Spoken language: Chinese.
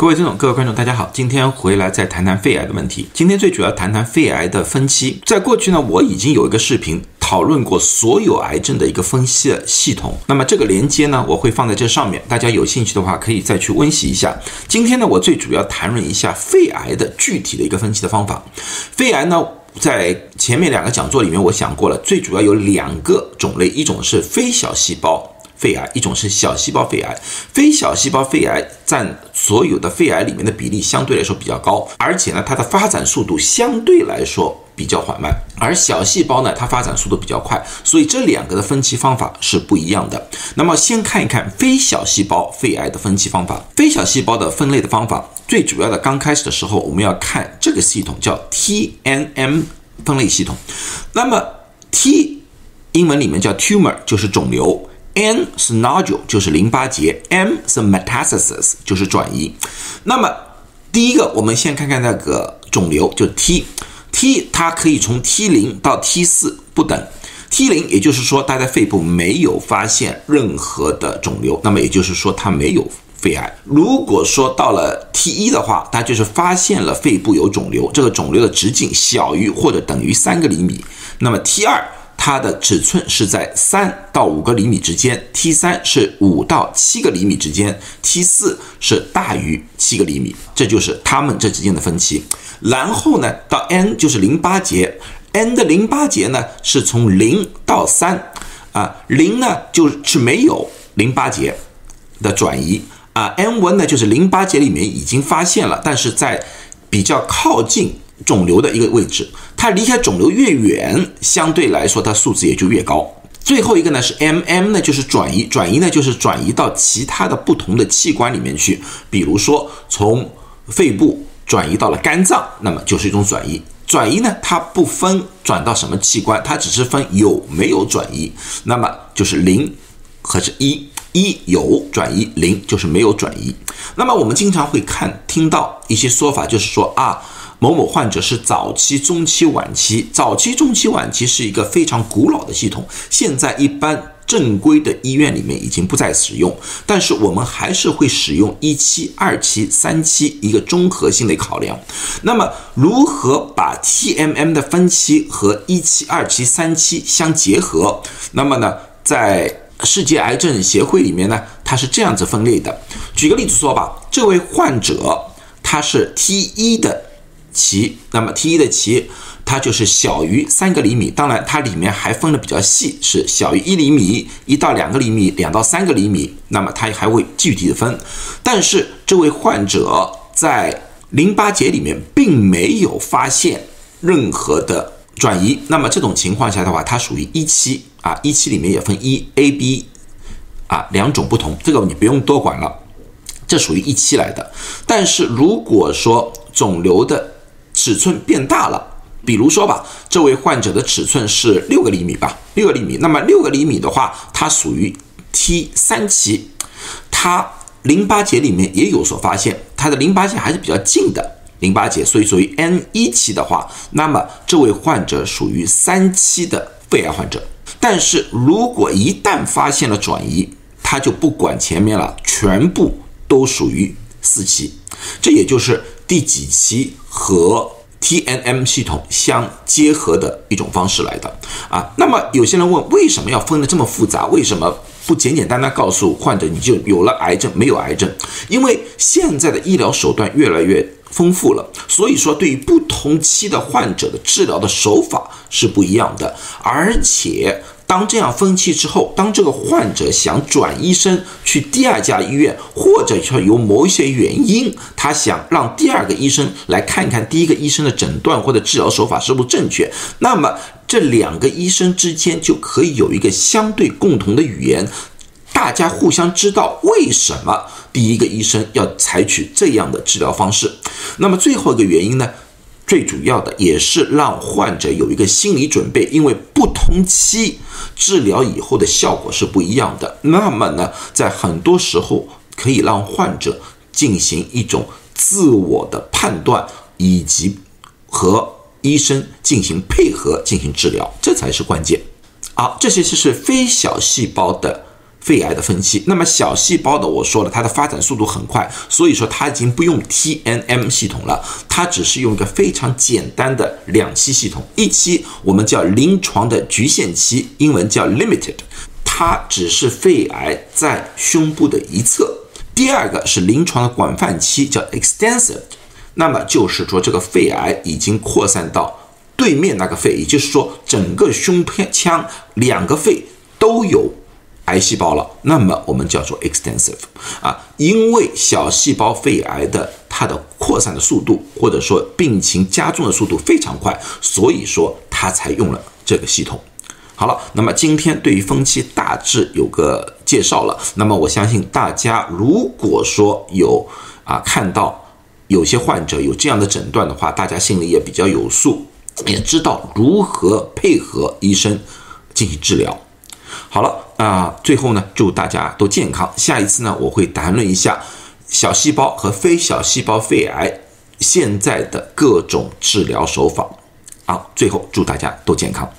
各位听众、各位观众，大家好，今天回来再谈谈肺癌的问题。今天最主要谈谈肺癌的分期。在过去呢，我已经有一个视频讨论过所有癌症的一个分析的系统。那么这个连接呢，我会放在这上面，大家有兴趣的话可以再去温习一下。今天呢，我最主要谈论一下肺癌的具体的一个分析的方法。肺癌呢，在前面两个讲座里面我讲过了，最主要有两个种类，一种是非小细胞。肺癌一种是小细胞肺癌，非小细胞肺癌占所有的肺癌里面的比例相对来说比较高，而且呢，它的发展速度相对来说比较缓慢，而小细胞呢，它发展速度比较快，所以这两个的分期方法是不一样的。那么先看一看非小细胞肺癌的分期方法，非小细胞的分类的方法，最主要的刚开始的时候，我们要看这个系统叫 T N M 分类系统，那么 T 英文里面叫 tumor，就是肿瘤。N 是 nodule，就是淋巴结；M 是 metastasis，就是转移。那么第一个，我们先看看那个肿瘤，就 T，T 它可以从 T 零到 T 四不等。T 零也就是说，它在肺部没有发现任何的肿瘤，那么也就是说它没有肺癌。如果说到了 T 一的话，它就是发现了肺部有肿瘤，这个肿瘤的直径小于或者等于三个厘米。那么 T 二。它的尺寸是在三到五个厘米之间，T 三是五到七个厘米之间，T 四是大于七个厘米，这就是它们这之间的分歧。然后呢，到 N 就是淋巴结，N 的淋巴结呢是从零到三，啊，零呢就是没有淋巴结的转移，啊，N1 呢就是淋巴结里面已经发现了，但是在比较靠近。肿瘤的一个位置，它离开肿瘤越远，相对来说它数字也就越高。最后一个呢是 M M 呢，就是转移，转移呢就是转移到其他的不同的器官里面去，比如说从肺部转移到了肝脏，那么就是一种转移。转移呢它不分转到什么器官，它只是分有没有转移，那么就是零和是一，一有转移，零就是没有转移。那么我们经常会看听到一些说法，就是说啊。某某患者是早期、中期、晚期。早期、中期、晚期是一个非常古老的系统，现在一般正规的医院里面已经不再使用。但是我们还是会使用一期、二期、三期一个综合性的考量。那么，如何把 TMM 的分期和一期、二期、三期相结合？那么呢，在世界癌症协会里面呢，它是这样子分类的。举个例子说吧，这位患者他是 T 一的。期，那么 T 一的期，它就是小于三个厘米。当然，它里面还分的比较细，是小于一厘米、一到两个厘米、两到三个厘米。那么它还会具体的分。但是这位患者在淋巴结里面并没有发现任何的转移。那么这种情况下的话，它属于一期啊。一期里面也分一 A、B 啊两种不同，这个你不用多管了，这属于一期来的。但是如果说肿瘤的尺寸变大了，比如说吧，这位患者的尺寸是六个厘米吧，六个厘米。那么六个厘米的话，它属于 T 三期，它淋巴结里面也有所发现，它的淋巴结还是比较近的淋巴结，所以属于 N 一期的话，那么这位患者属于三期的肺癌患者。但是如果一旦发现了转移，他就不管前面了，全部都属于四期，这也就是第几期和 T N M 系统相结合的一种方式来的啊。那么有些人问，为什么要分的这么复杂？为什么不简简单单告诉患者你就有了癌症，没有癌症？因为现在的医疗手段越来越丰富了，所以说对于不同期的患者的治疗的手法是不一样的，而且。当这样分期之后，当这个患者想转医生去第二家医院，或者说有某一些原因，他想让第二个医生来看看第一个医生的诊断或者治疗手法是不是正确，那么这两个医生之间就可以有一个相对共同的语言，大家互相知道为什么第一个医生要采取这样的治疗方式。那么最后一个原因呢？最主要的也是让患者有一个心理准备，因为不同期治疗以后的效果是不一样的。那么呢，在很多时候可以让患者进行一种自我的判断，以及和医生进行配合进行治疗，这才是关键。好，这些就是非小细胞的肺癌的分期。那么小细胞的，我说了，它的发展速度很快，所以说它已经不用 TNM 系统了，它只是用一个非常简单的两期系统，一期我们叫临床的局限期，英文叫 limited，它只是肺癌在胸部的一侧。第二个是临床的广泛期，叫 extensive，那么就是说这个肺癌已经扩散到对面那个肺，也就是说整个胸腔两个肺都有。癌细胞了，那么我们叫做 extensive 啊，因为小细胞肺癌的它的扩散的速度或者说病情加重的速度非常快，所以说它才用了这个系统。好了，那么今天对于分期大致有个介绍了，那么我相信大家如果说有啊看到有些患者有这样的诊断的话，大家心里也比较有数，也知道如何配合医生进行治疗。好了，那最后呢，祝大家都健康。下一次呢，我会谈论一下小细胞和非小细胞肺癌现在的各种治疗手法。好，最后祝大家都健康。